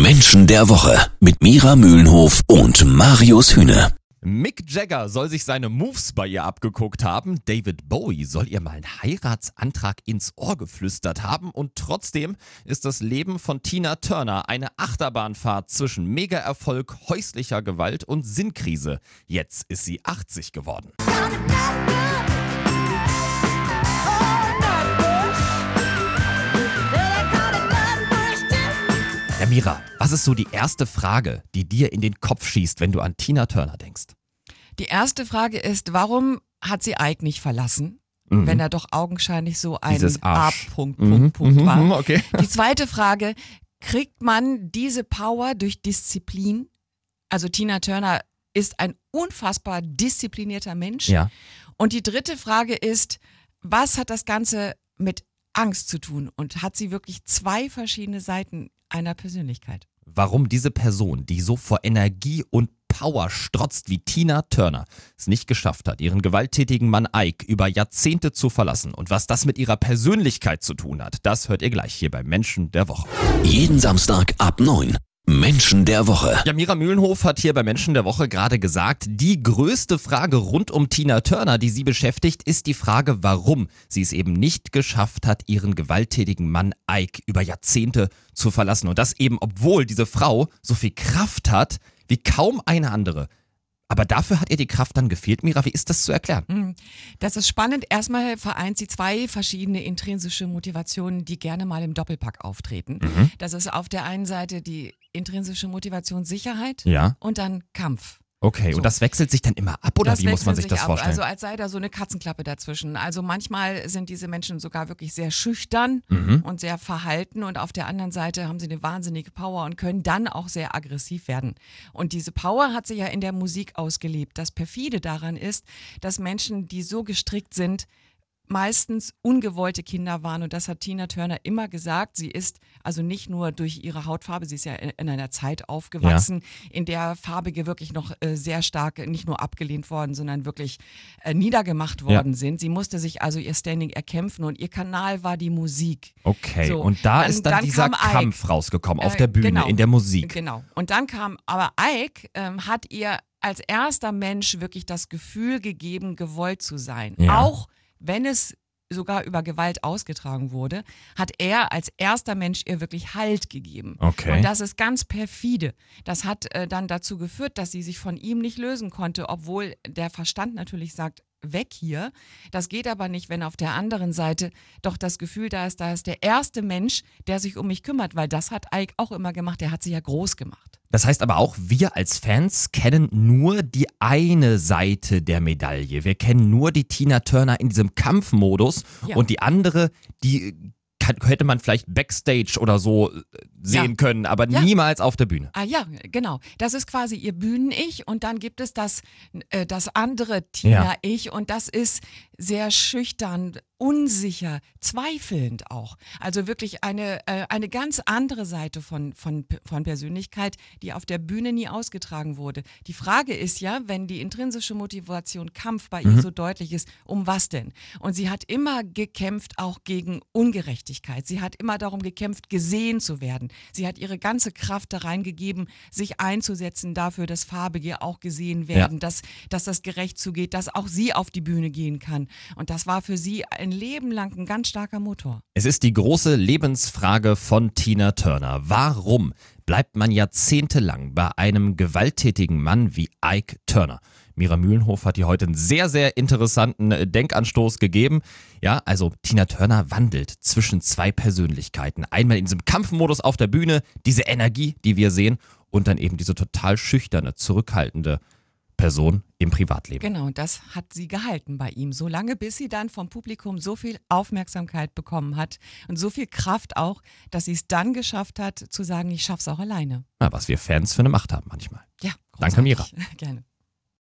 Menschen der Woche mit Mira Mühlenhof und Marius Hühne. Mick Jagger soll sich seine Moves bei ihr abgeguckt haben. David Bowie soll ihr mal einen Heiratsantrag ins Ohr geflüstert haben. Und trotzdem ist das Leben von Tina Turner eine Achterbahnfahrt zwischen Mega-Erfolg, häuslicher Gewalt und Sinnkrise. Jetzt ist sie 80 geworden. Ja, Mira, was ist so die erste Frage, die dir in den Kopf schießt, wenn du an Tina Turner denkst? Die erste Frage ist, warum hat sie Ike nicht verlassen? Mhm. Wenn er doch augenscheinlich so ein. A-Punkt, Mhm, Punkt, Punkt mhm, war. mhm, okay. Die zweite Frage, kriegt man diese Power durch Disziplin? Also Tina Turner ist ein unfassbar disziplinierter Mensch. Ja. Und die dritte Frage ist, was hat das Ganze mit Angst zu tun? Und hat sie wirklich zwei verschiedene Seiten einer Persönlichkeit? Warum diese Person, die so vor Energie und Power strotzt wie Tina Turner, es nicht geschafft hat, ihren gewalttätigen Mann Ike über Jahrzehnte zu verlassen und was das mit ihrer Persönlichkeit zu tun hat, das hört ihr gleich hier bei Menschen der Woche. Jeden Samstag ab 9. Menschen der Woche. Ja, Mira Mühlenhof hat hier bei Menschen der Woche gerade gesagt, die größte Frage rund um Tina Turner, die sie beschäftigt, ist die Frage, warum sie es eben nicht geschafft hat, ihren gewalttätigen Mann Ike über Jahrzehnte zu verlassen. Und das eben, obwohl diese Frau so viel Kraft hat wie kaum eine andere. Aber dafür hat ihr die Kraft dann gefehlt. Mira, wie ist das zu erklären? Mhm. Das ist spannend. Erstmal vereint sie zwei verschiedene intrinsische Motivationen, die gerne mal im Doppelpack auftreten. Mhm. Das ist auf der einen Seite die intrinsische Motivation Sicherheit Ja. und dann Kampf. Okay, So. und das wechselt sich dann immer ab, oder das wie muss man wechselt sich das ab. vorstellen? Also als sei da so eine Katzenklappe dazwischen. Also manchmal sind diese Menschen sogar wirklich sehr schüchtern Mhm. und sehr verhalten und auf der anderen Seite haben sie eine wahnsinnige Power und können dann auch sehr aggressiv werden. Und diese Power hat sich ja in der Musik ausgelebt. Das perfide daran ist, dass Menschen, die so gestrickt sind, meistens ungewollte Kinder waren und das hat Tina Turner immer gesagt. Sie ist also nicht nur durch ihre Hautfarbe, sie ist ja in, in einer Zeit aufgewachsen, in der Farbige wirklich noch äh, sehr stark nicht nur abgelehnt worden, sondern wirklich äh, niedergemacht worden sind. Sie musste sich also ihr Standing erkämpfen und ihr Kanal war die Musik. okay, So, und da dann- ist dann, dann dieser kam Ike. Kampf rausgekommen auf Äh, der Bühne, genau. in der Musik. Genau. Und dann kam, aber Ike ähm, hat ihr als erster Mensch wirklich das Gefühl gegeben, gewollt zu sein. Ja. Auch wenn es sogar über Gewalt ausgetragen wurde, hat er als erster Mensch ihr wirklich Halt gegeben. Okay. Und das ist ganz perfide. Das hat äh, dann dazu geführt, dass sie sich von ihm nicht lösen konnte, obwohl der Verstand natürlich sagt, weg hier. Das geht aber nicht, wenn auf der anderen Seite doch das Gefühl da ist, da ist der erste Mensch, der sich um mich kümmert, weil das hat Ike auch immer gemacht. Der hat sie ja groß gemacht. Das heißt aber auch, wir als Fans kennen nur die eine Seite der Medaille. Wir kennen nur die Tina Turner in diesem Kampfmodus Ja. und die andere, die kann, hätte man vielleicht backstage oder so äh, sehen Ja. können, aber Ja. niemals auf der Bühne. Ah ja, genau. Das ist quasi ihr Bühnen-Ich und dann gibt es das, äh, das andere Tina-Ich und das ist sehr schüchtern, unsicher, zweifelnd auch. Also wirklich eine, äh, eine ganz andere Seite von, von, von Persönlichkeit, die auf der Bühne nie ausgetragen wurde. Die Frage ist ja, wenn die intrinsische Motivation Kampf bei ihr so deutlich ist, um was denn? Und sie hat immer gekämpft auch gegen Ungerechtigkeit. Sie hat immer darum gekämpft, gesehen zu werden. Sie hat ihre ganze Kraft da reingegeben, sich einzusetzen dafür, dass Farbige auch gesehen werden, dass, dass das gerecht zugeht, dass auch sie auf die Bühne gehen kann. Und das war für sie ein Leben lang ein ganz starker Motor. Es ist die große Lebensfrage von Tina Turner. Warum bleibt man jahrzehntelang bei einem gewalttätigen Mann wie Ike Turner? Mira Mühlenhof hat hier heute einen sehr, sehr interessanten äh, Denkanstoß gegeben. Ja, also Tina Turner wandelt zwischen zwei Persönlichkeiten. Einmal in diesem Kampfmodus auf der Bühne, diese Energie, die wir sehen, und dann eben diese total schüchterne, zurückhaltende Person im Privatleben. Genau, und das hat sie gehalten bei ihm, so lange, bis sie dann vom Publikum so viel Aufmerksamkeit bekommen hat und so viel Kraft auch, dass sie es dann geschafft hat, zu sagen, ich schaff's auch alleine. Ja, was wir Fans für eine Macht haben manchmal. Ja, Danke, Mira. großartig. Gerne.